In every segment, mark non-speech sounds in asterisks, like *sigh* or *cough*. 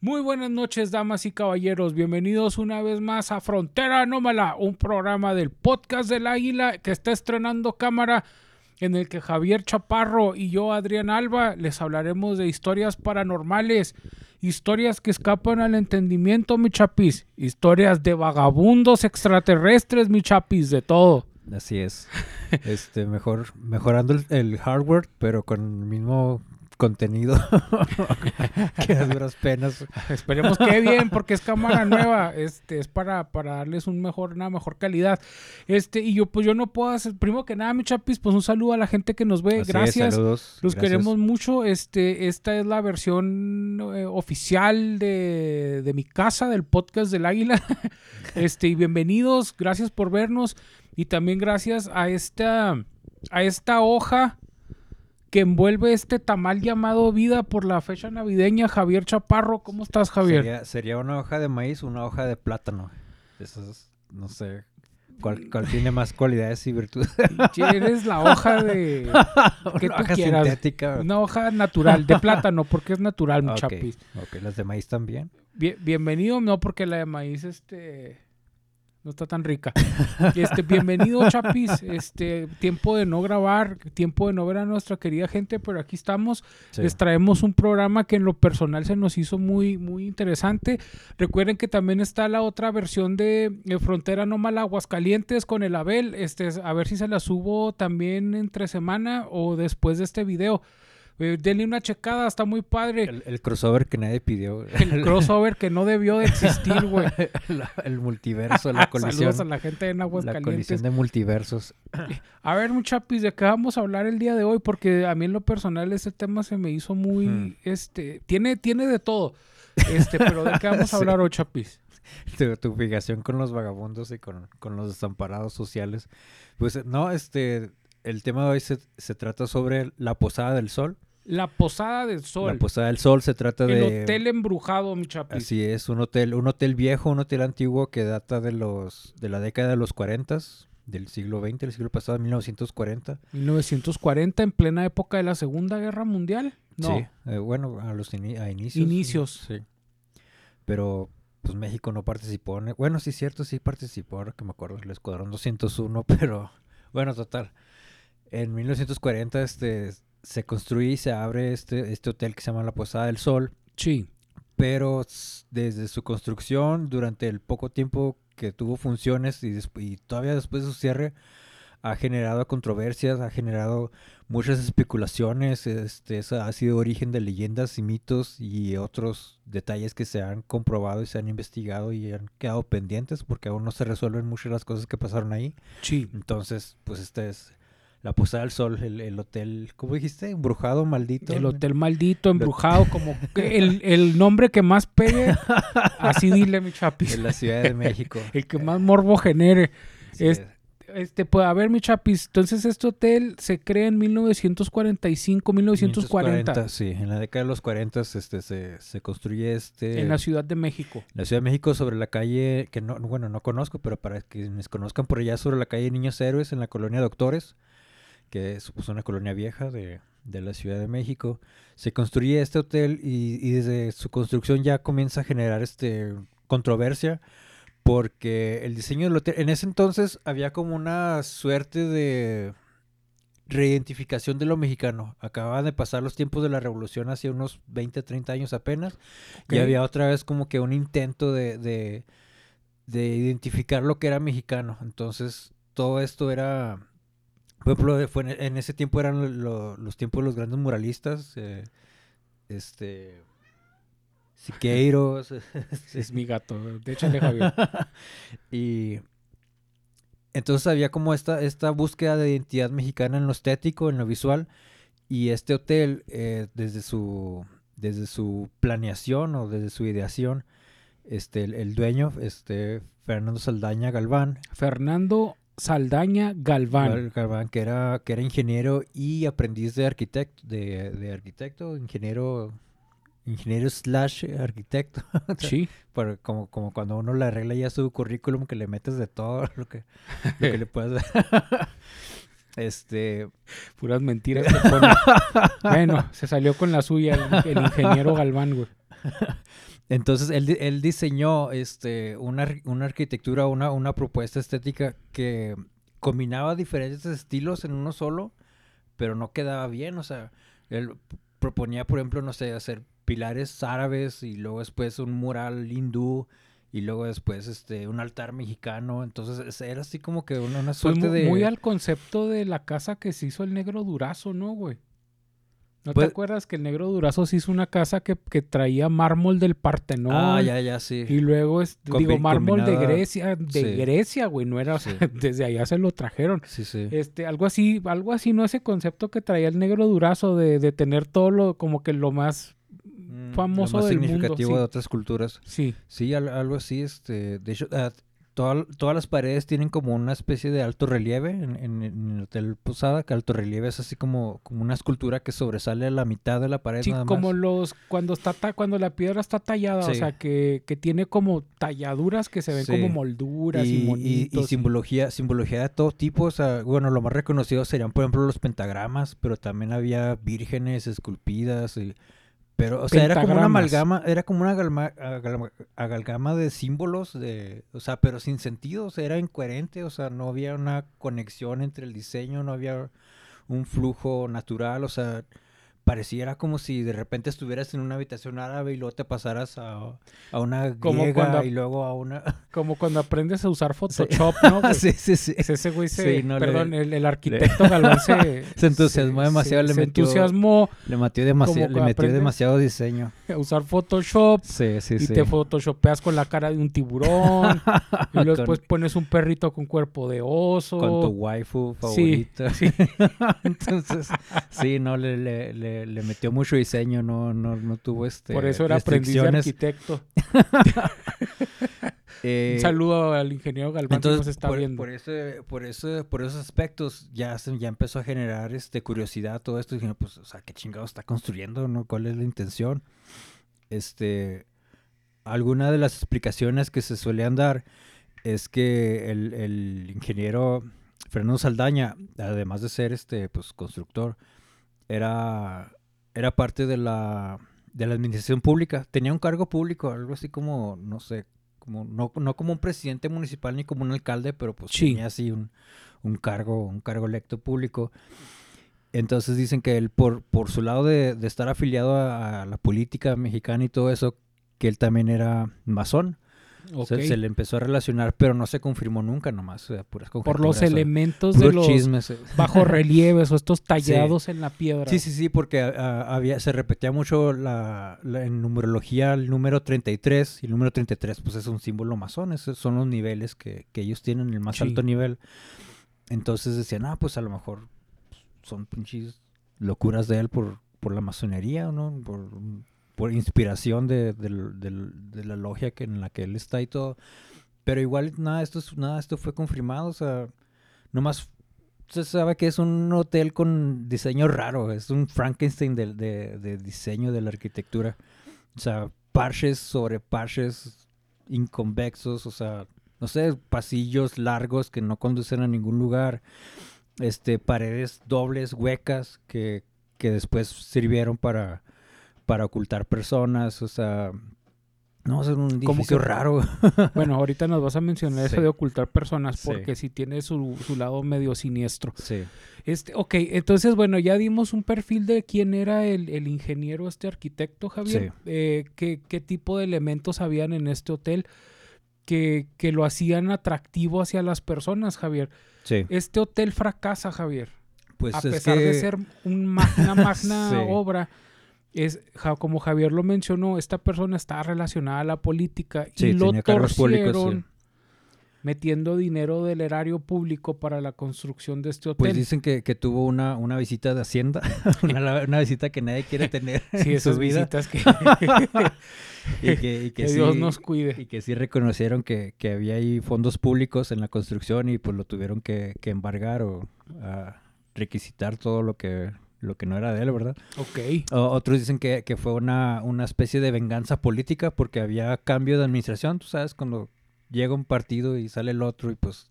Muy buenas noches, damas y caballeros. Bienvenidos una vez más a Frontera Anómala, un programa del podcast del Águila que está estrenando cámara en el que Javier Chaparro y yo, Adrián Alba, les hablaremos de historias paranormales, historias que escapan al entendimiento, mi chapis, historias de vagabundos extraterrestres, mi chapis, de todo. Así es. Este, mejor, mejorando el, el hardware, pero con el mismo contenido *laughs* que a duras penas. Esperemos que bien, porque es cámara nueva. Este, es para, para darles un mejor, una mejor calidad. Este, y yo, pues yo no puedo hacer, primero que nada, mi chapis, pues un saludo a la gente que nos ve. Así es, Gracias. saludos. Los Gracias. queremos mucho. Este, esta es la versión eh, oficial de, de mi casa, del podcast del Águila. *laughs* este, y bienvenidos, gracias por vernos. Y también gracias a esta, a esta hoja que envuelve este tamal llamado vida por la fecha navideña. Javier Chaparro, ¿cómo estás, Javier? Sería, sería una hoja de maíz, una hoja de plátano. Esas, no sé. ¿Cuál, cuál tiene más cualidades y virtudes? Eres la hoja de... *laughs* que una tú hoja quieras. sintética. Una hoja natural, de plátano, porque es natural, mi Ok, chapis. ok, las de maíz también. Bien- bienvenido, no, porque la de maíz, este, no está tan rica. Este, bienvenido, Chapis. *laughs* Este, tiempo de no grabar, tiempo de no ver a nuestra querida gente, pero aquí estamos. Sí. Les traemos un programa que en lo personal se nos hizo muy, muy interesante. Recuerden que también está la otra versión de, Frontera Nómala Aguascalientes con el Abel. Este, a ver si se la subo también entre semana o después de este video. Eh, denle una checada, está muy padre. El, el crossover que nadie pidió. El *laughs* crossover que no debió de existir, güey. *laughs* La- el multiverso, la *laughs* colisión. Saludos a la gente en La Aguascalientes. colisión de multiversos. *clears throat* A ver, muchachos, ¿de qué vamos a hablar el día de hoy? Porque a mí en lo personal ese tema se me hizo muy, Hmm. este, tiene, tiene de todo. Este, pero ¿de qué vamos a Sí. hablar hoy, chapis? tu, tu fijación con los vagabundos y con, con los desamparados sociales. Pues no, este, el tema de hoy se, se trata sobre la Posada del Sol. La Posada del Sol. La Posada del Sol se trata el de... hotel embrujado, mi chapis. Así es, un hotel, un hotel viejo, un hotel antiguo que data de los de la década de los 40 del siglo XX, del siglo pasado, 1940. 1940, en plena época de la Segunda Guerra Mundial. No. Sí, eh, bueno, a los a inicios. Inicios. Sí. Pero pues México no participó. en- Bueno, sí, cierto, sí participó, ahora que me acuerdo, el Escuadrón 201, *laughs* pero bueno, total. En 1940 este, se construye y se abre este, este hotel que se llama La Posada del Sol, Sí. pero desde su construcción, durante el poco tiempo que tuvo funciones y, y todavía después de su cierre, ha generado controversias, ha generado muchas especulaciones, este, eso ha sido origen de leyendas y mitos y otros detalles que se han comprobado y se han investigado y han quedado pendientes porque aún no se resuelven muchas de las cosas que pasaron ahí. Sí. Entonces, pues este es la Posada del Sol, el, el hotel, ¿cómo dijiste? Embrujado, maldito. El hotel maldito, embrujado, *laughs* como que el, el nombre que más pegue, así dile, mi chapis. En la Ciudad de México. *laughs* El que más morbo genere. Sí, es- Este, pues, a ver, mi chapis, entonces este hotel se crea en 1945, 1940, 1940, Sí, en la década de los 40 este, se, se construye este... en la Ciudad de México. la Ciudad de México sobre la calle, que no, bueno, no conozco, pero para quienes conozcan por allá, sobre la calle Niños Héroes, en la colonia Doctores, que es pues, una colonia vieja de, de la Ciudad de México. Se construye este hotel y, y desde su construcción ya comienza a generar este controversia, porque el diseño del hotel, en ese entonces había como una suerte de reidentificación de lo mexicano. Acababan de pasar los tiempos de la revolución hace unos 20, 30 años apenas. Y había otra vez como que un intento de, de, de identificar lo que era mexicano. Entonces, todo esto era... Por ejemplo, de- fue en, en ese tiempo eran lo- los tiempos de los grandes muralistas. eh, este... Siqueiros. *laughs* Es mi gato, déchale, Javier. *laughs* y entonces había como esta, esta búsqueda de identidad mexicana en lo estético, en lo visual. Y este hotel, eh, desde su desde su planeación o desde su ideación, este, el, el dueño, este, Fernando Saldaña Galván, Fernando Saldaña Galván. Gal- Galván, que era, que era ingeniero y aprendiz de arquitecto, de, de arquitecto, ingeniero, ingeniero slash arquitecto. *laughs* Sí. Por- como, como cuando uno le arregla ya su currículum que le metes de todo *laughs* lo que, lo que le *laughs* puedas Este, Puras mentiras bueno, se salió con la suya el, el ingeniero Galván, güey. Entonces él, él diseñó este, una, una arquitectura, una, una propuesta estética que combinaba diferentes estilos en uno solo, pero no quedaba bien. O sea, él proponía, por ejemplo, no sé, hacer pilares árabes y luego después un mural hindú y luego después este un altar mexicano. Entonces es- era así como que una, una Pues suerte de... muy al concepto de la casa que se hizo el negro Durazo, ¿no, güey? ¿No Pues- te acuerdas que el negro Durazo se hizo una casa que, que traía mármol del Partenón? Ah, ya, ya, sí. Y luego, es, Combi- digo, mármol de Grecia, de sí. Grecia, güey, no era, o sea, *laughs* desde allá se lo trajeron. Sí, sí. Este, algo así, algo así, ¿no? Ese concepto que traía el negro Durazo de, de tener todo lo, como que lo más, Mm, famoso lo más del mundo, significativo sí. de otras culturas. sí. Sí, al- algo así, este, de hecho, ah, toda- todas las paredes tienen como una especie de alto relieve en, en- en el Hotel Posada, que alto relieve es así como, como una escultura que sobresale a la mitad de la pared Sí, nada como más. los, cuando está, ta- cuando la piedra está tallada, o sea, que, que tiene como talladuras que se ven Sí. como molduras y, y, y- simbología, simbología de todo tipo, o sea, bueno, lo más reconocido serían, por ejemplo, los pentagramas, pero también había vírgenes esculpidas, y- pero, o sea, era como una amalgama, era como una agalma- agalma- amalgama de símbolos, de, o sea, pero sin sentido, o sea, era incoherente, o sea, no había una conexión entre el diseño, no había un flujo natural, o sea, pareciera como si de repente estuvieras en una habitación árabe y luego te pasaras a, a una Como cuando- y luego a una... *laughs* Como cuando aprendes a usar Photoshop, *laughs* ¿no? güey? sí, sí, sí. Es ese güey se, Sí, no, le- perdón, el, el arquitecto *laughs* Galván se, Se entusiasmó demasiado, le se metió- entusiasmó Le metió, demasiado, le metió demasiado diseño. a usar Photoshop Sí, sí, y sí. te photoshopeas con la cara de un tiburón y luego Con- después pones un perrito con cuerpo de oso. Con tu waifu Sí, favorita. Entonces, sí, no, le, le, le, le metió mucho diseño, no, no, no tuvo este. Por eso era aprendiz de arquitecto. *laughs* Eh, Un saludo al ingeniero Galván que Entonces, nos está por, viendo. por ese, por ese, por esos aspectos ya se, ya empezó a generar este curiosidad todo esto. Dije, pues, o sea, qué chingado está construyendo, ¿no? ¿Cuál es la intención? Este, alguna de las explicaciones que se solían dar es que el, el ingeniero Fernando Saldaña, además de ser este, pues, constructor, era, era parte de la, de la administración pública. Tenía un cargo público, algo así como, no sé, como, no, no como un presidente municipal ni como un alcalde, pero pues Sí. tenía así un, un cargo, un cargo electo público. Entonces dicen que él, por, por su lado de, de estar afiliado a, a la política mexicana y todo eso, que él también era masón. Se le empezó a relacionar, pero no se confirmó nunca nomás. o sea, puras Por los elementos de los chismes. eh. bajos relieves o estos *laughs* tallados en la piedra. Sí, sí, sí, porque había, se repetía mucho la, la- en numerología el número 33 y el número 33 pues es un símbolo masón, esos son los niveles que, que ellos tienen, el más Sí. alto nivel. Entonces decían, ah, pues a lo mejor son pinches locuras de él por, por la masonería, ¿no? Por, por inspiración de, del- del- de la logia que, en la que él está y todo. Pero igual nada, esto, es- nada, esto fue confirmado, o sea, nomás se sabe que es un hotel con diseño raro, es un Frankenstein del- de, de diseño de la arquitectura. O sea, parches sobre parches inconvexos, o sea, no sé, pasillos largos que no conducen a ningún lugar, este, paredes dobles, huecas, que, que después sirvieron para, para ocultar personas, o sea, no, es un Como edificio que- raro. *laughs* Bueno, ahorita nos vas a mencionar eso de ocultar personas porque sí tiene su, su lado medio siniestro. Sí. Este, ok, entonces, bueno, ya dimos un perfil de quién era el, el ingeniero, este arquitecto, Javier. Sí. Eh, qué, qué tipo de elementos habían en este hotel que, que lo hacían atractivo hacia las personas, Javier. Sí. Este hotel fracasa, Javier. Pues a es pesar de ser un magna *laughs* Sí. obra, es como Javier lo mencionó, esta persona está relacionada a la política y Sí, lo cargos públicos, torcieron sí. metiendo dinero del erario público para la construcción de este hotel. Pues dicen que, que tuvo una, una visita de Hacienda, *laughs* una, una visita que nadie quiere *laughs* tener sí, en esas su vida. visitas que, *laughs* Y que, y que que sí, Dios nos cuide. y que sí reconocieron que, que había ahí fondos públicos en la construcción y pues lo tuvieron que, que embargar o ah, requisitar todo lo que, lo que no era de él, ¿verdad? Ok. O- otros dicen que, que fue una, una especie de venganza política porque había cambio de administración, tú sabes, cuando llega un partido y sale el otro y pues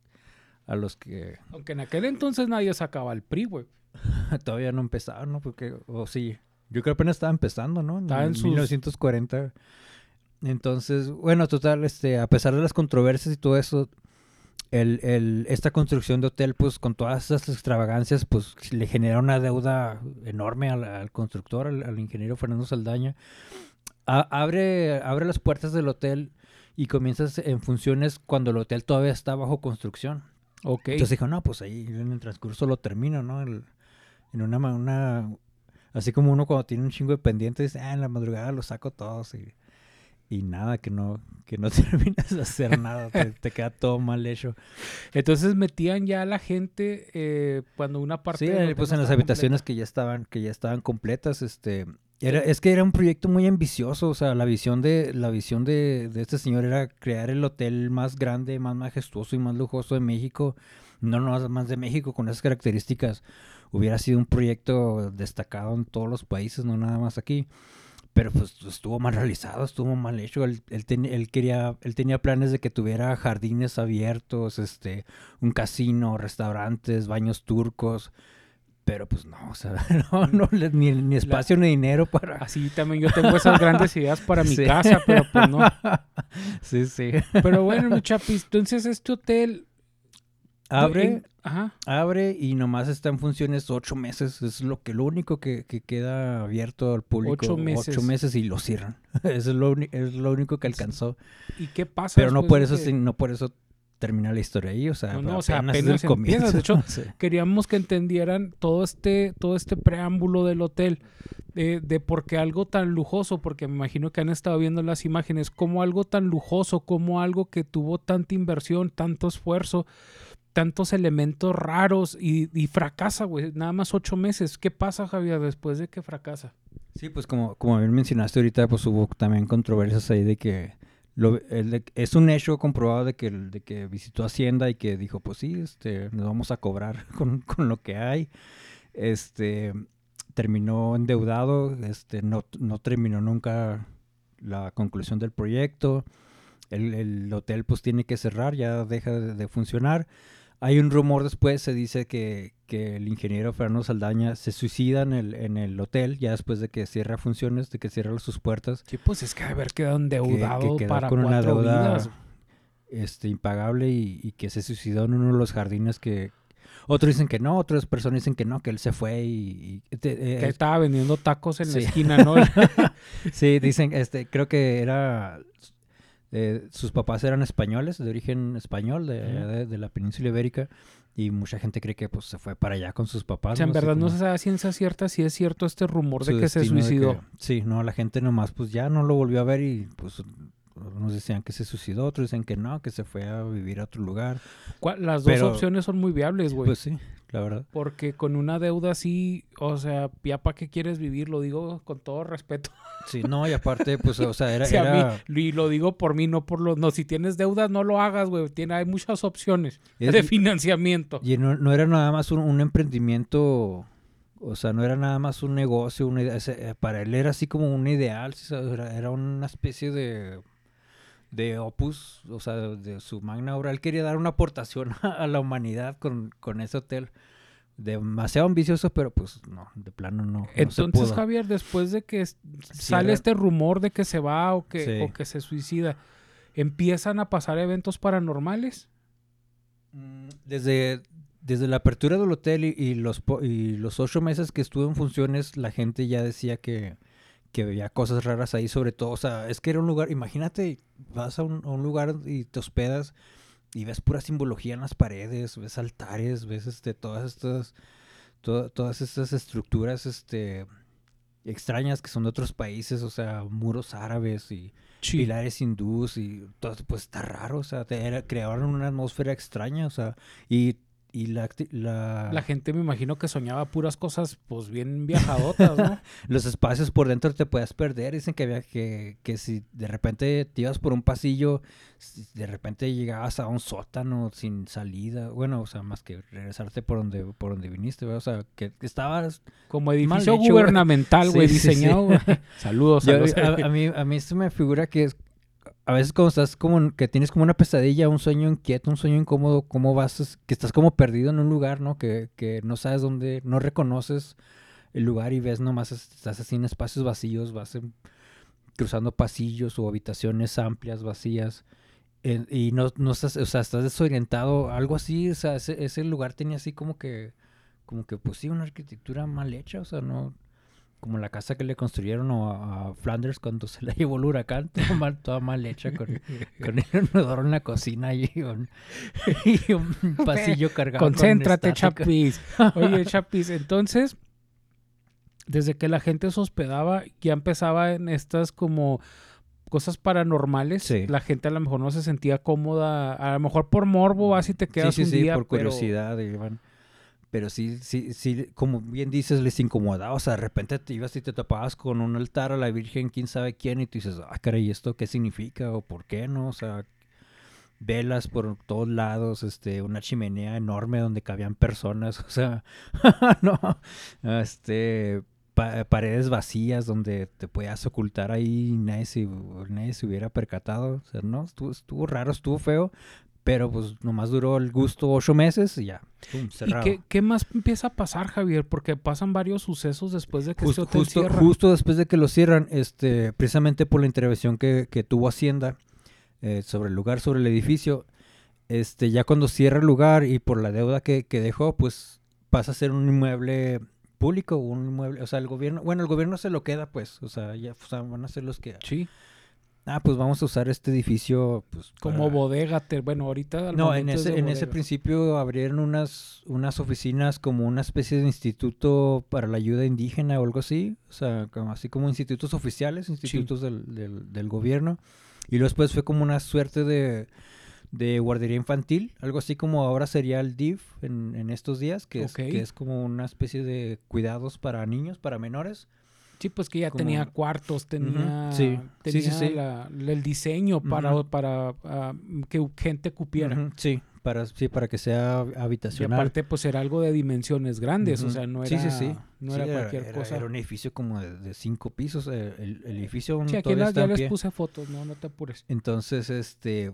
a los que Aunque en aquel entonces nadie sacaba el PRI, güey. *laughs* todavía no empezaron, ¿no? Porque, o sí, Yo creo que apenas estaba empezando, ¿no? Estaba en sus- 1940. Entonces, bueno, total, este, a pesar de las controversias y todo eso, el, el- esta construcción de hotel, pues con todas esas extravagancias, pues le genera una deuda enorme al, al constructor, al, al ingeniero Fernando Saldaña. A- abre, abre las puertas del hotel y comienzas en funciones cuando el hotel todavía está bajo construcción. Entonces dijo, no, pues ahí en el transcurso lo termino, ¿no? El- en una, una... Así como uno cuando tiene un chingo de pendientes, dice, ah, en la madrugada los saco todos y, y nada, que no, que no *laughs* terminas de hacer nada, te, *laughs* te queda todo mal hecho. Entonces metían ya a la gente eh, cuando una parte. Sí, del eh, pues en las habitaciones que ya estaban, que ya estaban completas, este... Era, es que era un proyecto muy ambicioso, o sea, la visión de, la visión de, de este señor era crear el hotel más grande, más majestuoso y más lujoso de México, no no más de México con esas características. Hubiera sido un proyecto destacado en todos los países, no nada más aquí. Pero pues estuvo mal realizado, estuvo mal hecho. Él, él, ten- él quería, él tenía planes de que tuviera jardines abiertos, este, un casino, restaurantes, baños turcos. Pero pues no, o sea, *laughs* no, no, ni, ni espacio ni dinero para... Así también yo tengo esas grandes ideas para mi *laughs* Sí. casa, pero pues no. *laughs* sí, sí. Pero bueno, mi chapis, entonces este hotel. Abre, en- ajá. abre y nomás está en funciones ocho meses. Es lo que lo único que, que queda abierto al público. Ocho meses. Ocho meses y lo cierran. Eso *laughs* es lo, es lo único que alcanzó. ¿Y qué pasa? Pero no por eso, que- no por eso termina la historia ahí. O sea, No, no, o sea, es apenas el empieza. De hecho, *laughs* Sí. queríamos que entendieran todo este, todo este preámbulo del hotel, de, de por qué algo tan lujoso, porque me imagino que han estado viendo las imágenes, como algo tan lujoso, como algo que tuvo tanta inversión, tanto esfuerzo, tantos elementos raros y, fracasa, güey, nada más ocho meses. ¿Qué pasa, Javier, después de que fracasa? Sí, pues como, como bien mencionaste ahorita, pues hubo también controversias ahí de que lo- el es un hecho comprobado de que, de que visitó Hacienda y que dijo, pues sí, este, nos vamos a cobrar *laughs* con, con lo que hay. Este terminó endeudado, este, no, no terminó nunca la conclusión del proyecto. El, el hotel pues tiene que cerrar, ya deja de, de funcionar. Hay un rumor después, se dice que, que el ingeniero Fernando Saldaña se suicida en el, en el hotel ya después de que cierra funciones, de que cierra sus puertas. Sí, pues es que haber quedado que- endeudado que quedó para con una deuda vidas. este, impagable y, y que se suicidó en uno de los jardines que... Otros dicen que no, otras personas dicen que no, que él se fue y... y- te- eh, Que estaba vendiendo tacos en sí. la esquina, ¿no? *laughs* Sí, dicen, este, creo que era, eh, sus papás eran españoles, de origen español, de, de- de la península ibérica, y mucha gente cree que pues se fue para allá con sus papás. O sea, en verdad no se sabe ciencia cierta si es cierto este rumor de que se suicidó. que- sí, no, la gente nomás pues ya no lo volvió a ver y pues unos decían que se suicidó, otros dicen que no, que se fue a vivir a otro lugar. ¿Cuál- Las dos Pero- opciones son muy viables, güey. Pues sí, la verdad. porque con una deuda así, o sea, ya para qué quieres vivir, lo digo con todo respeto. *laughs* Sí, no, y aparte, pues, o sea, era... Sí, a mí, era- y lo digo por mí, no por los... No, si tienes deudas, no lo hagas, güey. Tiene, hay muchas opciones Es- de financiamiento. Y no, no era nada más un, un emprendimiento, o sea, no era nada más un negocio, una idea, eh, para él era así como un ideal, ¿sí sabes? era, era una especie de, de opus, o sea, de su magna obra. Él quería dar una aportación *laughs* a, la humanidad con, con ese hotel. Demasiado ambicioso, pero pues no, de plano no. no se Entonces, pudo. Javier, después de que sale este rumor de que se va o que, Sí. o que se suicida, ¿empiezan a pasar eventos paranormales? Mm, Desde, desde la apertura del hotel y, y los, y los ocho meses que estuve en funciones, la gente ya decía que, que veía cosas raras ahí, sobre todo, o sea, es que era un lugar, imagínate, vas a un, a un lugar y te hospedas y ves pura simbología en las paredes, ves altares, ves este, todas estas, to- todas estas estructuras, este extrañas que son de otros países, o sea, muros árabes y Sí. pilares hindús y todo, pues está raro, o sea, te- era- crearon una atmósfera extraña, o sea, y, y la, la- La gente me imagino que soñaba puras cosas, pues bien viajadotas, ¿no? *laughs* los espacios por dentro te puedes perder, dicen que había que, que si de repente te ibas por un pasillo, si de repente llegabas a un sótano sin salida, bueno, o sea, más que regresarte por donde, por donde viniste, o sea, que, que estabas... Como edificio hecho, gubernamental, güey, Sí, *laughs* sí, sí. diseñado. Saludos, Yo- saludos. a, a mí, a mí esto me figura que es, a veces cuando estás como, que tienes como una pesadilla, un sueño inquieto, un sueño incómodo, cómo vas, que estás como perdido en un lugar, ¿no? Que, que no sabes dónde, no reconoces el lugar y ves nomás, estás así en espacios vacíos, vas cruzando pasillos o habitaciones amplias, vacías. y no, no estás, o sea, estás desorientado, algo así, o sea, ese, ese lugar tenía así como que, como que, pues sí, una arquitectura mal hecha, o sea, no, como la casa que le construyeron a, a Flanders cuando se la *laughs* llevó el huracán, *laughs* toda mal, toda mal hecha, con, con el inodoro en la cocina y un, *laughs* y un pasillo cargado con Concéntrate, estática. Chapis. Oye, Chapis, entonces, desde que la gente se hospedaba, ya empezaba en estas como cosas paranormales. Sí. La gente a lo mejor no se sentía cómoda. A lo mejor por morbo vas y te quedas sí, sí, un día. por pero- curiosidad. Pero sí, sí, sí, como bien dices, les incomodaba. O sea, de repente te ibas y te topabas con un altar a la Virgen, quién sabe quién, y tú dices, ah, caray, ¿esto qué significa? ¿O por qué no? O sea, velas por todos lados, este, una chimenea enorme donde cabían personas, *laughs* o sea, *laughs* no, este, pa- paredes vacías donde te podías ocultar ahí y nadie se, nadie se hubiera percatado, o sea, no, estuvo, estuvo raro, estuvo feo, pero pues nomás duró el gusto ocho meses y ya, pum, ¿Y cerrado. qué, qué más empieza a pasar, Javier? Porque pasan varios sucesos después de que Justo, este hotel justo, cierra. justo después de que lo cierran, este, precisamente por la intervención que, que tuvo Hacienda eh, sobre el lugar, sobre el edificio, este, ya cuando cierra el lugar y por la deuda que, que dejó, pues pasa a ser un inmueble público, un inmueble, o sea, el gobierno, bueno, el gobierno se lo queda, pues, o sea, ya o sea, van a ser los que, Sí, ah, pues vamos a usar este edificio, pues, como para- bodega. te- bueno, ahorita al no, en es ese, en principio abrieron unas, unas oficinas como una especie de instituto para la ayuda indígena o algo así, o sea, como, así como institutos oficiales, institutos del, del, del gobierno, y luego después fue como una suerte de, de guardería infantil, algo así como ahora sería el DIF en, en estos días, que es, que es como una especie de cuidados para niños, para menores. Sí, pues que ya como- tenía cuartos, tenía. Sí, tenía sí, sí. la- el diseño para, para ah, que gente cupiera. Sí, para, sí, para que sea Y habitacional. aparte, pues era algo de dimensiones grandes, o sea, no era, sí, sí. No era cualquier cosa. Era un edificio como de, de cinco pisos. eh, El, el edificio sí, aquí la- ya les pie. puse fotos, no, no te apures. Entonces, este,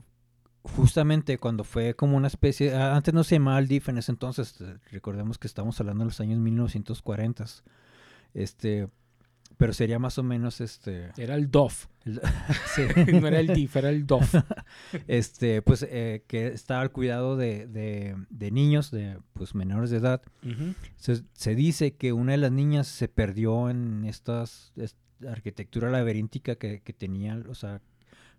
justamente cuando fue como una especie, ah, antes no se llamaba el DIF en ese entonces, eh, recordemos que estamos hablando de los años 1940, este, pero sería más o menos, este, Era el DOF, el- *laughs* sí. no era el DIF, era el DOF. *laughs* este, pues, eh, que estaba al cuidado de, de, de niños, de, pues, menores de edad. Se, se dice que una de las niñas se perdió en estas es- arquitectura laberíntica que, que tenían, o sea,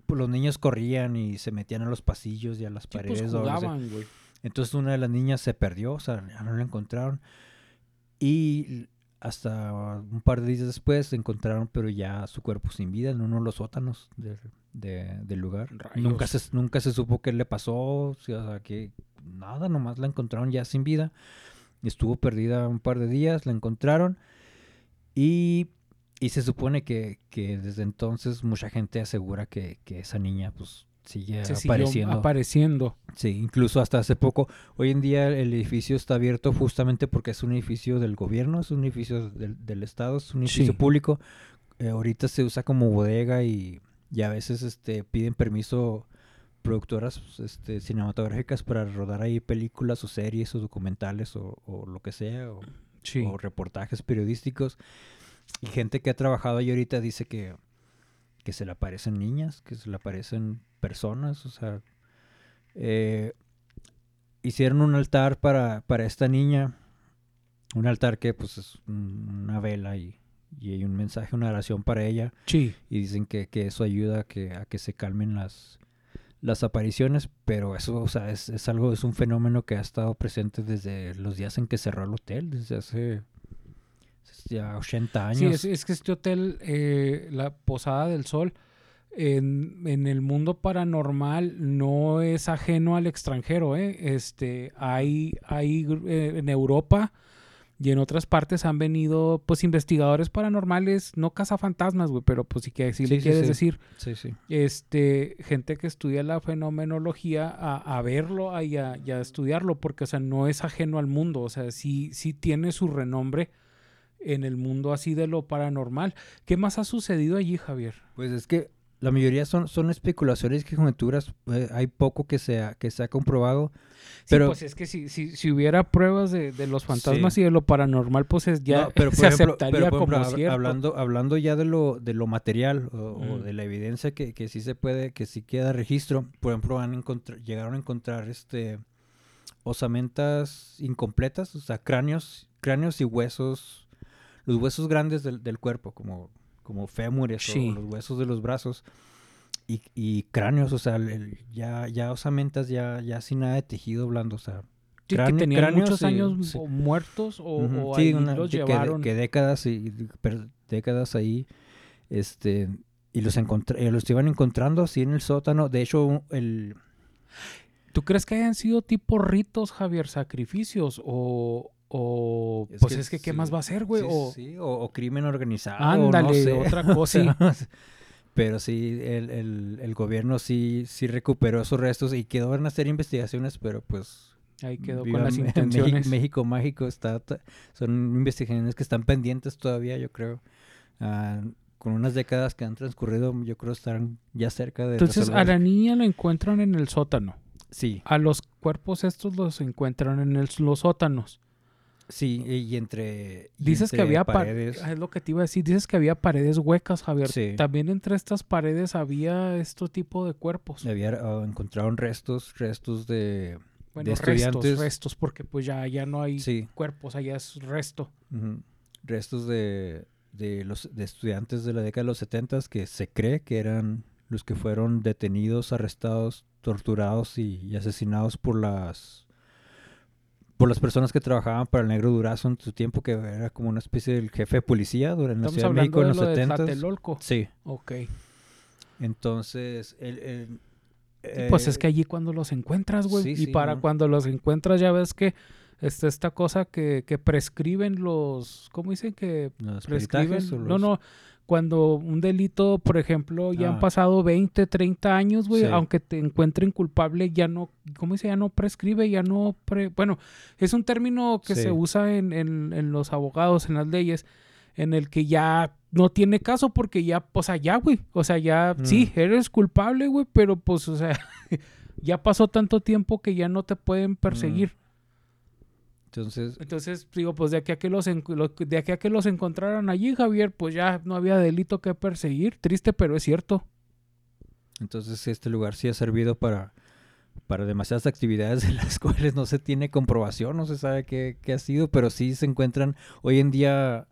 pues los niños corrían y se metían a los pasillos y a las Sí, pues paredes. o sé. jugaban, güey. Entonces una de las niñas se perdió, o sea, ya no la encontraron. Y hasta un par de días después encontraron, pero ya su cuerpo sin vida en uno de los sótanos de- de- del lugar. Nunca se, nunca se supo qué le pasó, o sea, que nada, nomás la encontraron ya sin vida. Estuvo perdida un par de días, la encontraron y, y se supone que, que desde entonces mucha gente asegura que, que esa niña pues sigue Se apareciendo. apareciendo. Sí, incluso hasta hace poco. Hoy en día el edificio está abierto justamente porque es un edificio del gobierno, es un edificio del, del Estado, es un edificio Sí. público. Eh, ahorita se usa como bodega y, y a veces este, piden permiso productoras este, cinematográficas para rodar ahí películas o series o documentales o, o lo que sea, o, Sí. o reportajes periodísticos. Y gente que ha trabajado ahí ahorita dice que, que se le aparecen niñas, que se le aparecen personas, o sea, eh, hicieron un altar para, para esta niña, un altar que pues es un- una vela y, y hay un mensaje, una oración para ella, Sí. y dicen que, que eso ayuda a que, a que se calmen las, las apariciones, pero eso, o sea, es, es algo, es un fenómeno que ha estado presente desde los días en que cerró el hotel, desde hace ya 80 años. Sí, es, es que este hotel, eh, la Posada del Sol, en, en el mundo paranormal no es ajeno al extranjero, ¿eh? Este, hay, hay eh, en Europa y en otras partes han venido, pues, investigadores paranormales, no cazafantasmas, güey, pero pues sí que sí, Sí, le quieres sí. decir, Sí, sí. este, gente que estudia la fenomenología a, a verlo y a, y a estudiarlo, porque, o sea, no es ajeno al mundo, o sea, sí, sí tiene su renombre en el mundo así de lo paranormal. ¿Qué más ha sucedido allí, Javier? Pues es que la mayoría son, son especulaciones y conjeturas. eh, hay poco que se ha, que se ha comprobado. Sí, Pero- pues es que si, si, si hubiera pruebas de, de los fantasmas Sí. y de lo paranormal, pues es- ya No, pero *laughs* por se ejemplo, aceptaría pero, ejemplo, como cierto. hablando, hablando ya de lo, de lo material o, o Mm. de la evidencia que, que sí se puede, que sí queda registro, por ejemplo, han llegaron a encontrar este osamentas incompletas, o sea, cráneos, cráneos y huesos, los huesos grandes del, del cuerpo, como, como fémures Sí. o los huesos de los brazos. Y, y cráneos, o sea, el- ya, ya osamentas, ya, ya sin nada de tejido blando, o sea, Sí, que tenían muchos años sí. o muertos o, o ahí una- los que- llevaron. Que, décadas y décadas ahí, este, y los encontré, eh, los iban encontrando así en el sótano. De hecho, el ¿Tú crees que hayan sido tipo ritos, Javier, sacrificios? O, o Es pues que es que, ¿qué sí, más va a ser, güey? sí, o, sí, o, o crimen organizado. Ándale, no sé. otra *laughs* cosa. *laughs* Pero sí, el, el, el gobierno sí, sí recuperó esos restos y quedó en hacer investigaciones, pero pues ahí quedó con las *laughs* intenciones. México, México mágico está, son investigaciones que están pendientes todavía, yo creo. Ah, con unas décadas que han transcurrido, yo creo estarán ya cerca de Entonces a la niña la encuentran en el sótano. Sí, A los cuerpos estos los encuentran en el- los sótanos. Sí, y entre y Dices que había pa- paredes. Es lo que te iba a decir. Dices que había paredes huecas, Javier. Sí. También entre estas paredes había este tipo de cuerpos. Había, ah, encontraron restos, restos de, Bueno, de restos, estudiantes. restos, porque pues ya, ya no hay Sí, cuerpos, allá es resto. restos de, de los de estudiantes de la década de los 70 que se cree que eran los que fueron detenidos, arrestados, torturados y, y asesinados por las por las personas que trabajaban para el Negro Durazo en su tiempo, que era como una especie del jefe de policía durante la Ciudad de México en los lo de 70 Tlatelolco. Sí, Ok. entonces el, pues es eh, que allí cuando los encuentras, güey. sí, y sí, para no. cuando los encuentras ya ves que está esta cosa que, que prescriben los... ¿Cómo dicen que los prescriben? No, no. Cuando un delito, por ejemplo, ya han Ah. pasado 20, 30 años, güey, Sí. aunque te encuentren culpable, ya no, ¿cómo dice? Ya no prescribe, ya no... pre- bueno, es un término que Sí. se usa en, en- en los abogados, en las leyes, en el que ya no tiene caso porque ya, o sea, ya, güey, o sea, ya, Mm. sí, eres culpable, güey, pero pues, o sea, *laughs* ya pasó tanto tiempo que ya no te pueden perseguir. Entonces, Entonces, digo, pues de aquí a que los, de aquí a que los encontraran allí, Javier, pues ya no había delito que perseguir. Triste, pero es cierto. entonces este lugar sí ha servido para, para demasiadas actividades de las *laughs* cuales no se tiene comprobación, no se sabe qué, qué ha sido, pero sí se encuentran hoy en día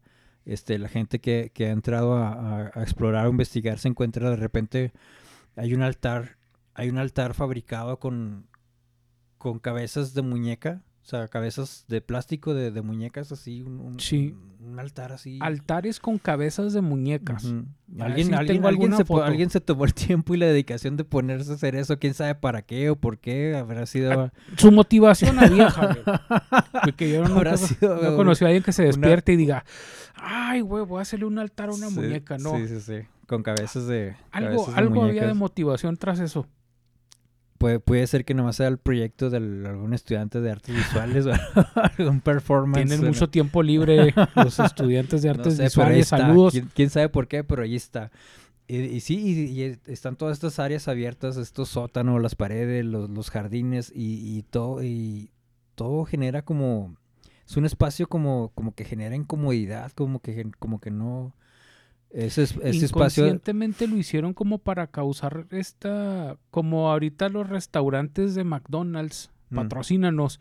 este, la gente que, que ha entrado a, a- a explorar o investigar se encuentra de repente hay un altar, hay un altar fabricado con, con cabezas de muñeca, o sea, cabezas de plástico de, de muñecas así, un, un- Sí. un altar así. Altares con cabezas de muñecas. Ah, Alguien, alguien, alguien se, po- foto. alguien se tomó el *laughs* tiempo y la dedicación de ponerse a hacer eso. ¿Quién sabe para qué o por qué? Habrá sido... Su motivación había, Javier. *laughs* Porque yo no, Habrá sido no conocí a alguien que se una- despierte y diga, ay, güey, voy a hacerle un altar a una Sí, muñeca. No, Sí, sí, sí. Con cabezas de algo, cabezas de algo había de motivación tras eso. Puede, puede ser que nomás sea el proyecto de algún estudiante de artes visuales *laughs* o algún performance. Tienen mucho tiempo libre *laughs* los estudiantes de no artes sé, pero ahí visuales. Saludos. ¿Quién, quién sabe por qué? Pero ahí está. Y, y sí, y, y es- están todas estas áreas abiertas, estos sótanos, las paredes, los, los jardines y, y todo y todo genera como es un espacio como como que genera incomodidad, como que como que no ese, es- ese espacio Inconscientemente lo hicieron como para causar esta, como ahorita los restaurantes de McDonald's, Mm. patrocínanos,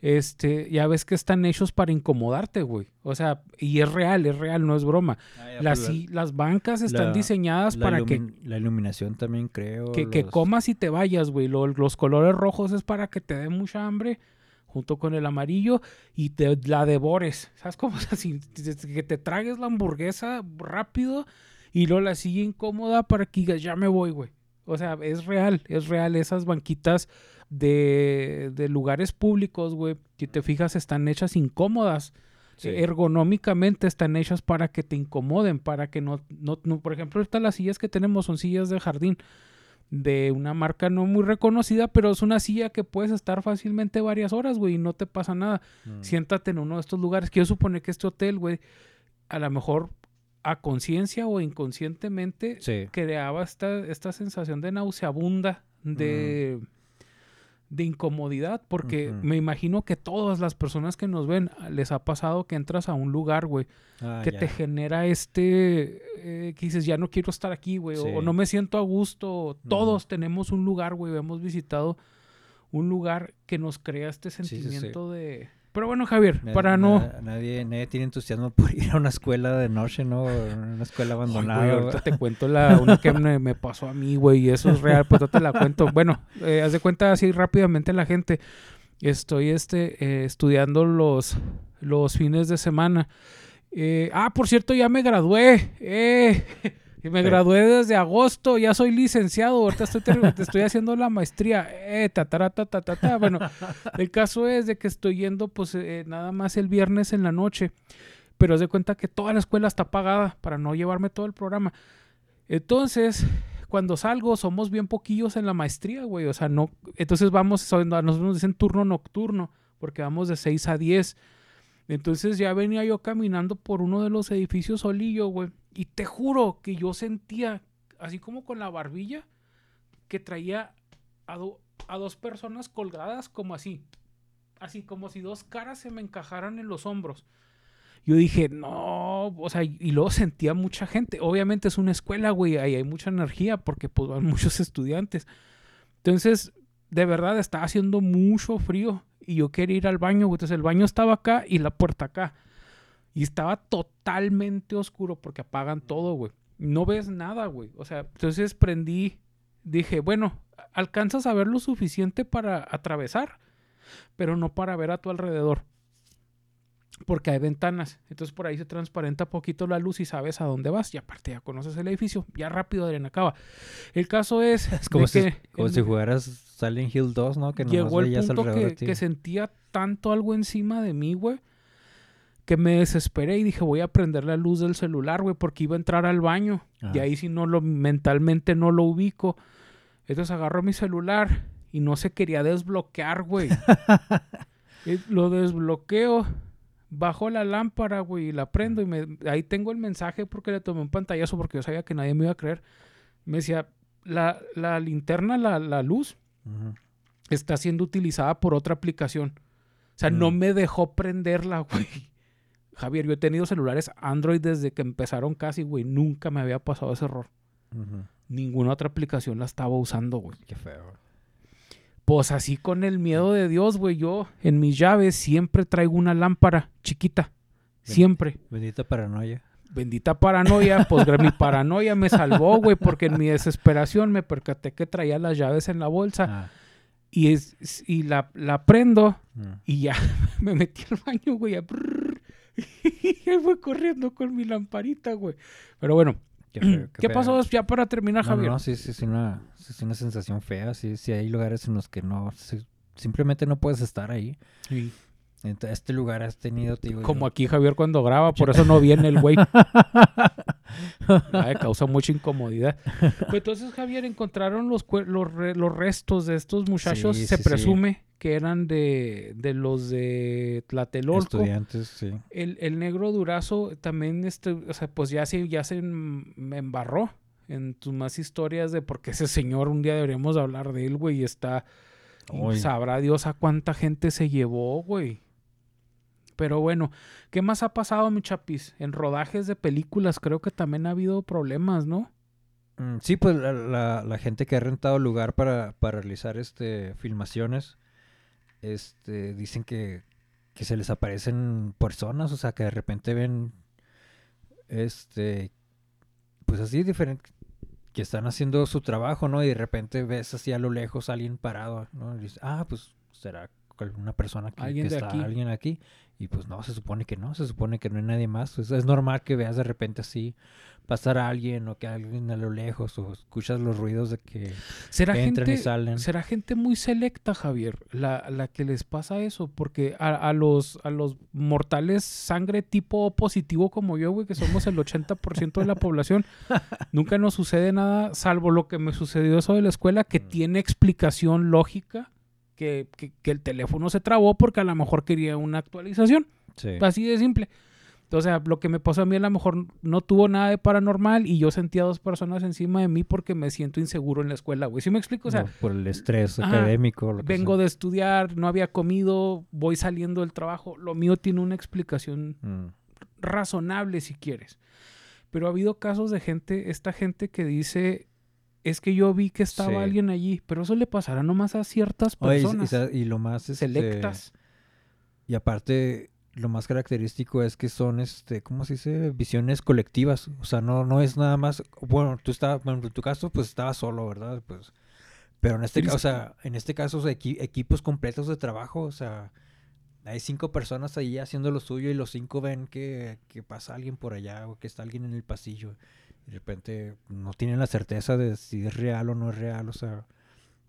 este, ya ves que están hechos para incomodarte, güey. O sea, y es real, es real, no es broma. Ah, ya, Las, las bancas están la- diseñadas la, para que, la iluminación también creo que, que los- comas y te vayas, güey. Lo- los colores rojos es para que te dé mucha hambre, junto con el amarillo, y te la devores. ¿Sabes cómo? *laughs* O sea, si- que te tragues la hamburguesa rápido y luego la sigue incómoda para que digas, ya me voy, güey. O sea, es real, es real. Esas banquitas de, de lugares públicos, güey, si te fijas, están hechas incómodas. Sí. Ergonómicamente están hechas para que te incomoden, para que no, no, no- por ejemplo, ahorita las sillas que tenemos son sillas de jardín de una marca no muy reconocida, pero es una silla que puedes estar fácilmente varias horas, güey, y no te pasa nada. Mm. Siéntate en uno de estos lugares. Quiero suponer que este hotel, güey, a lo mejor a conciencia o inconscientemente Sí. creaba esta, esta sensación de nauseabunda, de, de incomodidad, porque me imagino que todas las personas que nos ven ah, les ha pasado que entras a un lugar, güey, Ah, que ya. te genera este, eh, que dices, ya no quiero estar aquí, güey, o- Sí. o, no me siento a gusto. Todos tenemos un lugar, güey, hemos visitado un lugar que nos crea este sí, sí. sentimiento de... Pero bueno, Javier, para no... na- Nadie, nadie tiene entusiasmo por *laughs* ir a una escuela de noche, ¿no? Una escuela Ay, güey, abandonada. ahorita te cuento la una que me, me pasó a mí, güey, y eso es real, pues yo te la cuento. *laughs* Bueno, eh, haz de cuenta así rápidamente la gente. Estoy este, eh, estudiando los, los fines de semana. Eh, ah, por cierto, ya me gradué. Eh, y me Sí. gradué desde agosto, ya soy licenciado. Ahorita estoy, te *laughs* estoy haciendo la maestría. Eh, tatara, ta, ta, ta, ta. Bueno, el caso es de que estoy yendo, pues, eh, nada más el viernes en la noche. Pero haz de cuenta que toda la escuela está pagada para no llevarme todo el programa. Entonces, cuando salgo, somos bien poquillos en la maestría, güey. O sea, no. Entonces vamos, so- a nosotros nos dicen turno nocturno, porque vamos de 6 a 10. Entonces ya venía yo caminando por uno de los edificios solillo, güey. Y te juro que yo sentía, así como con la barbilla, que traía a, a dos personas colgadas como así. Así como si dos caras se me encajaran en los hombros. Yo dije, no, o sea, y luego sentía mucha gente. Obviamente es una escuela, güey, ahí hay mucha energía porque pues van *laughs* muchos estudiantes. Entonces, de verdad estaba haciendo mucho frío y yo quería ir al baño. Entonces el baño estaba acá y la puerta acá. Y estaba totalmente oscuro porque apagan todo, güey. No ves nada, güey. O sea, entonces prendí, dije, bueno, alcanzas a ver lo suficiente para atravesar, pero no para ver a tu alrededor. Porque hay ventanas. Entonces por ahí se transparenta poquito la luz y sabes a dónde vas. Y aparte ya conoces el edificio. Ya rápido, Adrián, acaba. El caso es, *laughs* Es como, si, que como si jugaras Silent Hill 2, ¿no? Que llegó el punto que, que sentía tanto algo encima de mí, güey, que me desesperé y dije, voy a prender la luz del celular, güey, porque iba a entrar al baño. Y Ajá. ahí si no lo, mentalmente no lo ubico. Entonces agarro mi celular y no se quería desbloquear, güey. *laughs* Eh, lo desbloqueo, bajo la lámpara, güey, y la prendo y me, ahí tengo el mensaje porque le tomé un pantallazo porque yo sabía que nadie me iba a creer. Me decía, la, la linterna, la, la luz, está siendo utilizada por otra aplicación. O sea, no Mm. me dejó prenderla, *laughs* güey. Javier, yo he tenido celulares Android desde que empezaron casi, güey. Nunca me había pasado ese error. Ninguna otra aplicación la estaba usando, güey. Qué feo. Pues así con el miedo de Dios, güey. Yo en mis llaves siempre traigo una lámpara chiquita. Siempre. Bendita paranoia. Bendita paranoia. Pues mi paranoia me salvó, güey. Porque en mi desesperación me percaté que traía las llaves en la bolsa. Ah. Y, es, y la, la prendo. mm. Y ya *laughs* me metí al baño, güey. *laughs* Y fue corriendo con mi lamparita, güey. Pero bueno, Qué, feo, *clears throat* ¿qué, feo. pasó ya para terminar, No, Javier? no, sí, sí, sí, una, sí, sí, una sensación fea. Sí, sí, hay lugares en los que no, sí, simplemente no puedes estar ahí. Sí. En este lugar has tenido, te digo, Como aquí Javier cuando graba, por eso no viene el güey. *laughs* Ay, causa mucha incomodidad. Pues entonces, Javier, encontraron los, los, los restos de estos muchachos. Sí, se sí. presume que eran de, de los de Tlatelolco. estudiantes, sí. El, el negro durazo también, este, o sea, pues ya se, ya se em- me embarró en tus más historias de por qué ese señor, un día deberíamos hablar de él, güey, y está... sabrá Dios a cuánta gente se llevó, güey. Pero bueno, ¿qué más ha pasado, mi chapis? En rodajes de películas creo que también ha habido problemas, ¿no? Mm, Sí, pues la, la- la gente que ha rentado lugar para, para realizar este filmaciones, este, dicen que, que se les aparecen personas, o sea, que de repente ven, este, pues así diferente, que están haciendo su trabajo, ¿no? Y de repente ves así a lo lejos a alguien parado, ¿no? Y dices, ah, pues será una persona que, Alguien que de está, aquí. alguien aquí. Y pues no, se supone que no, se supone que no hay nadie más. Pues, es normal que veas de repente así pasar a alguien o que alguien a lo lejos o escuchas los ruidos de que ¿Será entran y salen. será gente muy selecta, Javier, la, la que les pasa eso? Porque a, a los, a los mortales sangre tipo positivo como yo, güey, que somos el 80% de la población, *laughs* nunca nos sucede nada, salvo lo que me sucedió eso de la escuela, que Mm. tiene explicación lógica, que, que, que el teléfono se trabó porque a lo mejor quería una actualización. Sí. Así de simple. Sea, lo que me pasó a mí a lo mejor no tuvo nada de paranormal y yo sentía dos personas encima de mí porque me siento inseguro en la escuela, güey. ¿Sí me explico? O sea, No, por el estrés Ajá. académico. lo que vengo sea. de estudiar, no había comido, voy saliendo del trabajo. Lo mío tiene una explicación Mm. razonable si quieres. Pero ha habido casos de gente, esta gente que dice, es que yo vi que estaba Sí. alguien allí, pero eso le pasará nomás a ciertas Oye, y- y personas y, lo más este, selectas. Y aparte, lo más característico es que son, este, ¿cómo se dice? Visiones colectivas. O sea, no, no es nada más. Bueno, tú estabas, bueno, en tu caso, pues estabas solo, ¿verdad? Pues. Pero en este Tienes caso, o sea, en este caso, o sea, equi- equipos completos de trabajo, o sea, hay cinco personas ahí haciendo lo suyo y los cinco ven que, que pasa alguien por allá o que está alguien en el pasillo. Y de repente no tienen la certeza de si es real o no es real, o sea,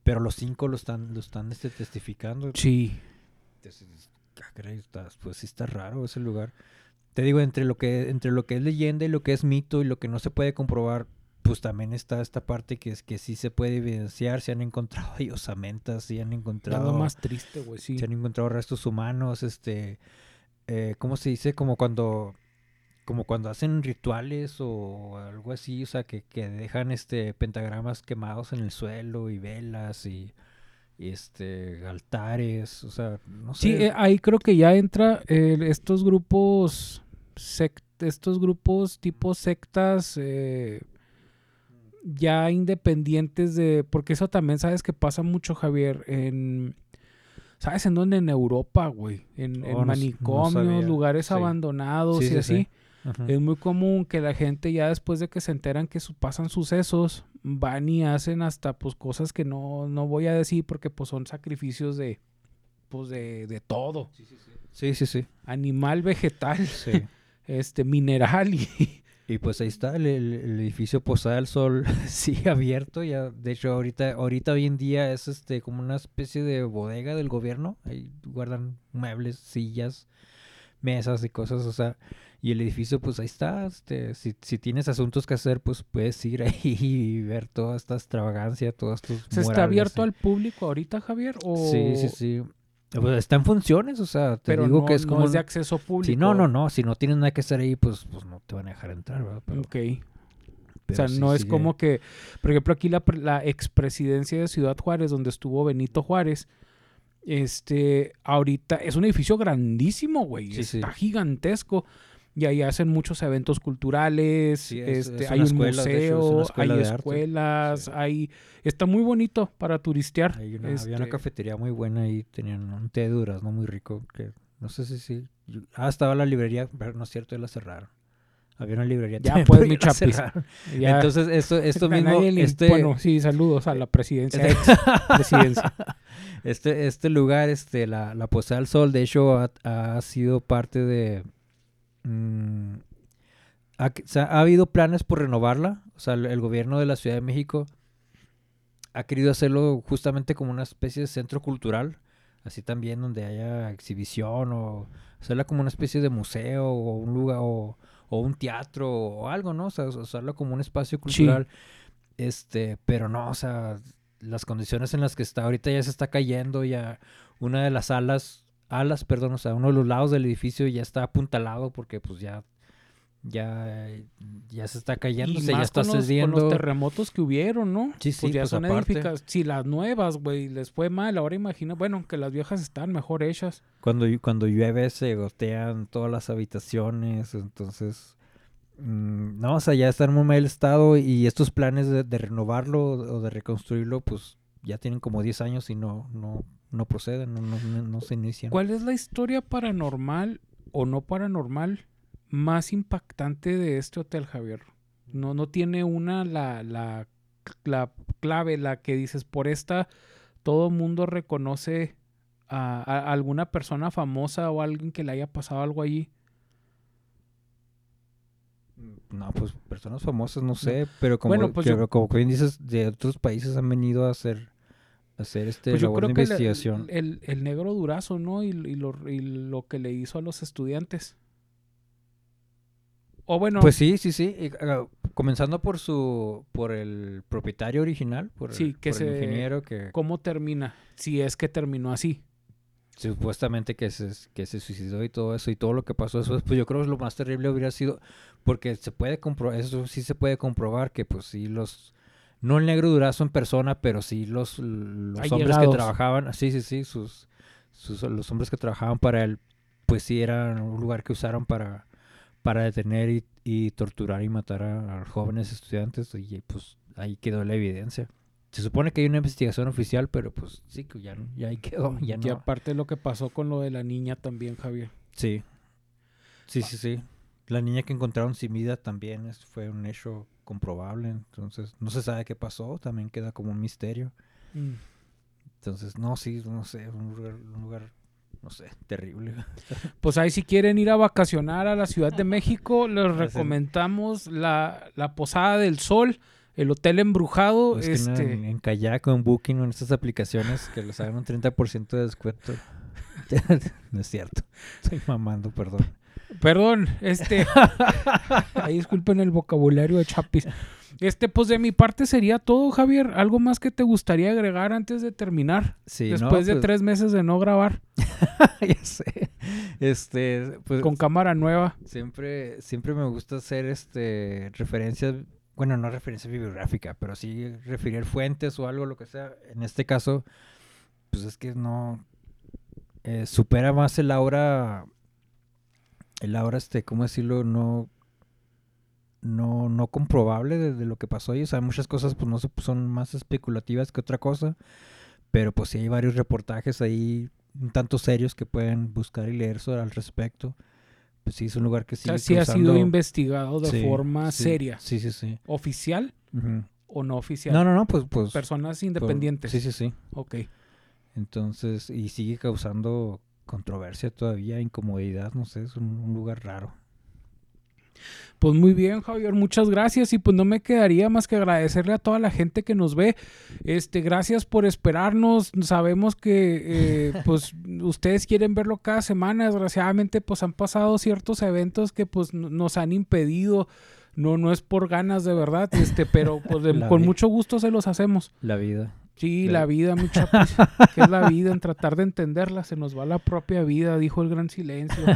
pero los cinco lo están, lo están este, testificando. Sí. Entonces, ah, pues sí está raro ese lugar. Te digo, entre lo que, entre lo que es leyenda y lo que es mito y lo que no se puede comprobar, pues también está esta parte que es que sí se puede evidenciar, se han encontrado *laughs* ahí osamentas, se han encontrado, lo más triste, güey, sí. se han encontrado restos humanos, este, eh, ¿cómo se dice? Como cuando, como cuando hacen rituales o algo así, o sea, que, que dejan este pentagramas quemados en el suelo y velas y, y, este altares, o sea, no sé. Sí, eh, ahí creo que ya entra eh, estos grupos, sect- estos grupos tipo sectas eh, ya independientes de, porque eso también sabes que pasa mucho, Javier, en, ¿sabes en dónde? En Europa, güey, en, Oh, no manicomios, lugares Sí. abandonados Sí, y sí, así. Sí. Es muy común que la gente ya después de que se enteran que su- pasan sucesos, van y hacen hasta pues cosas que no, no voy a decir porque pues son sacrificios de pues de, de todo. Sí, sí, sí. Animal, vegetal, sí. *laughs* este, mineral y *laughs* Y pues ahí está el, el- el edificio Posada del Sol, *laughs* sigue abierto ya. De hecho, ahorita, ahorita hoy en día es este como una especie de bodega del gobierno. Ahí guardan muebles, sillas, mesas y cosas, o sea, y el edificio pues ahí está. Este, si, si tienes asuntos que hacer, pues puedes ir *laughs* ahí y ver toda esta extravagancia, todos estos ¿Se está abierto al público ahorita, Javier? O... Sí, sí, sí. Pues está en funciones, o sea, te Pero digo no, que es no como es de acceso público. Sí, no, no, no. Si no tienes nada que hacer ahí, pues, pues no te van a dejar entrar, ¿verdad? Pero, Ok. O sea, sí no es sigue- como que, por ejemplo, aquí la, la expresidencia de Ciudad Juárez, donde estuvo Benito Juárez, este, ahorita es un edificio grandísimo, güey, Sí, sí. está gigantesco. Y ahí hacen muchos eventos culturales, Sí, es- este, es hay un escuela, de hecho, es una museo, escuela hay escuelas, hay... Está muy bonito para turistear. Hay una, Había una este, cafetería muy buena ahí, tenían un té de durazno muy rico, que no sé si sí. Ah, estaba la librería, pero no es cierto, ya la cerraron. Había una librería Ya, *laughs* pues, mi *laughs* Entonces, esto, esto *laughs* mismo, le- este, Bueno, sí, saludos a la presidencia. ex presidencia. este, este lugar, este, la, la Posada del Sol, de hecho, ha, ha sido parte de... mm, ha, o sea, ha habido planes por renovarla. O sea, el, el gobierno de la Ciudad de México ha querido hacerlo justamente como una especie de centro cultural. Así también donde haya exhibición o hacerla como una especie de museo o un lugar o, o un teatro o algo, ¿no? O sea, usarla como un espacio cultural. Este, pero no, o sea, las condiciones en las que está ahorita ya se está cayendo, ya una de las alas, alas, perdón, o sea, uno de los lados del edificio ya está apuntalado porque pues ya ya ya se está cayendo, se ya está con los, con cediendo. los terremotos que hubieron, ¿no? Sí, sí, pues ya pues son aparte. Si las nuevas, güey, les fue mal, ahora imagina, bueno, que las viejas están mejor hechas. Cuando, cuando llueve se gotean todas las habitaciones, entonces... mm, no, o sea, ya está en muy mal estado y estos planes de, de renovarlo o de reconstruirlo, pues ya tienen como 10 años y no, no, no proceden, no, no- no se inician. ¿Cuál es la historia paranormal o no paranormal más impactante de este hotel, Javier? No, no tiene una la, la, la clave, la que dices, por esta todo mundo reconoce a, a alguna persona famosa o alguien que le haya pasado algo allí. No, pues personas famosas, no sé, pero como, Bueno, pues que- yo- como bien dices, de otros países han venido a hacer, a hacer este Pues yo labor creo de que el- investigación. el, el negro durazo, ¿no? Y, y lo, y lo que le hizo a los estudiantes. O bueno, Pues sí, sí, sí. y, ah, comenzando por su, por el propietario original, por, el- Sí, que por el se- ingeniero que ¿cómo termina? Si es que terminó así. supuestamente que se, que se suicidó y todo eso y todo lo que pasó después, pues yo creo que lo más terrible hubiera sido, porque se puede comprobar, eso sí se puede comprobar que pues sí los, no el negro durazo en persona, pero sí los, los hombres que trabajaban, sí, sí, sí, sus, sus, los hombres que trabajaban para él, pues sí eran un lugar que usaron para, para detener y, y torturar y matar a, a jóvenes estudiantes y pues ahí quedó la evidencia. Se supone que hay una investigación oficial, pero pues sí, que ya, ya ahí quedó, *laughs* ya Y aparte lo que pasó con lo de la niña también, Javier. Sí. Sí, sí, sí. La niña que encontraron sin vida también es- fue un hecho comprobable. Entonces, no se sabe qué pasó. También queda como un misterio. Mm. Entonces, no, sí, no sé. Un lugar, un lugar no sé, terrible. *laughs* Pues ahí si quieren ir a vacacionar a la Ciudad de *laughs* México, les recomendamos la, la Posada del Sol, el Hotel Embrujado. Pues que este, en, en Kayak o en Booking o en estas aplicaciones que les hagan un 30% de descuento. *laughs* no es cierto. Estoy mamando, perdón. Perdón, este. ahí disculpen el vocabulario de Chapis. Este, pues de mi parte sería todo, Javier. ¿Algo más que te gustaría agregar antes de terminar? Sí, Después no, de pues, tres meses de no grabar *laughs* ya sé. Este, pues con cámara nueva. Siempre, siempre me gusta hacer este referencias, bueno, no referencia bibliográfica, pero sí referir fuentes o algo, lo que sea. En este caso, pues es que no eh, supera más el aura, el aura, este, ¿cómo decirlo? No, no, no comprobable de, de lo que pasó ahí. O sea, muchas cosas pues no se- son más especulativas que otra cosa, pero pues sí hay varios reportajes ahí un tanto serios que pueden buscar y leer sobre al respecto. Pues sí, es un lugar que O sea, sí ha sido investigado de Sí, forma sí, seria. Sí, sí, sí. ¿Oficial o no oficial? No, no, no, pues... pues Personas por- independientes. Sí, sí, sí. Ok. Entonces, y sigue causando controversia todavía, incomodidad, no sé, es un, un lugar raro. Pues muy bien, Javier, muchas gracias. Y pues no me quedaría más que agradecerle a toda la gente que nos ve. Este, gracias por esperarnos. Sabemos que eh, *laughs* pues ustedes quieren verlo cada semana. Desgraciadamente, pues han pasado ciertos eventos que pues nos han impedido. No, no es por ganas de verdad, este, pero pues de- *laughs* con mucho gusto se los hacemos. La vida. Sí, la vida, mucha *laughs* que es la vida, en tratar de entenderla, se nos va la propia vida, dijo el gran silencio. *laughs*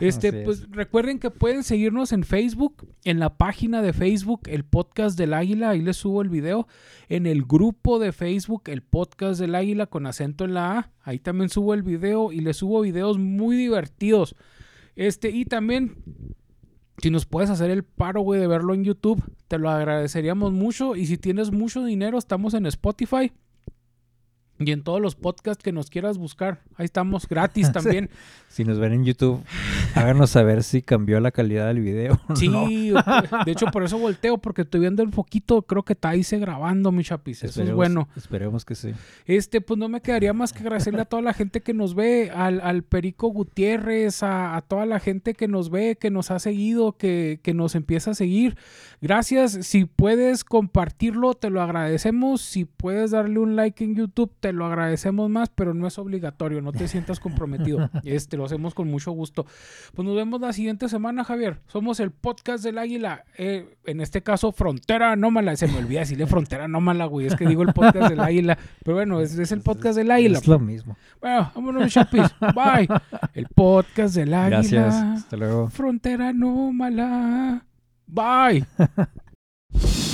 Este, Así es. pues recuerden que pueden seguirnos en Facebook, en la página de Facebook, el podcast del águila, ahí les subo el video, en el grupo de Facebook, el podcast del águila con acento en la A, ahí también subo el video y les subo videos muy divertidos. Este, y también si nos puedes hacer el paro, güey, de verlo en YouTube, te lo agradeceríamos mucho. Y si tienes mucho dinero, estamos en Spotify. Y en todos los podcasts que nos quieras buscar. Ahí estamos gratis *laughs* también. Si nos ven en YouTube, háganos saber si cambió la calidad del video. *laughs* Sí, no. de hecho por eso volteo, porque estoy viendo el foquito, creo que está ahí se grabando, mi chapis. Eso es bueno. Esperemos que sí. Este, pues no me quedaría más que agradecerle a toda la gente que nos ve, al, al Perico Gutiérrez, a, a toda la gente que nos ve, que nos ha seguido, que, que nos empieza a seguir. Gracias. Si puedes compartirlo, te lo agradecemos. Si puedes darle un like en YouTube, te lo agradecemos más, pero no es obligatorio, no te sientas comprometido. *laughs* Este, lo hacemos con mucho gusto. Pues nos vemos la siguiente semana, Javier. Somos el podcast del Águila. eh, en este caso, Frontera Anómala. Se me olvida decirle Frontera Anómala, güey. Es que digo el podcast del Águila. Pero bueno, es, es el podcast del Águila. Es lo mismo. Bueno, vámonos, chapis. Bye. El podcast del Águila. Gracias. Hasta luego. Frontera Anómala. Bye. *laughs*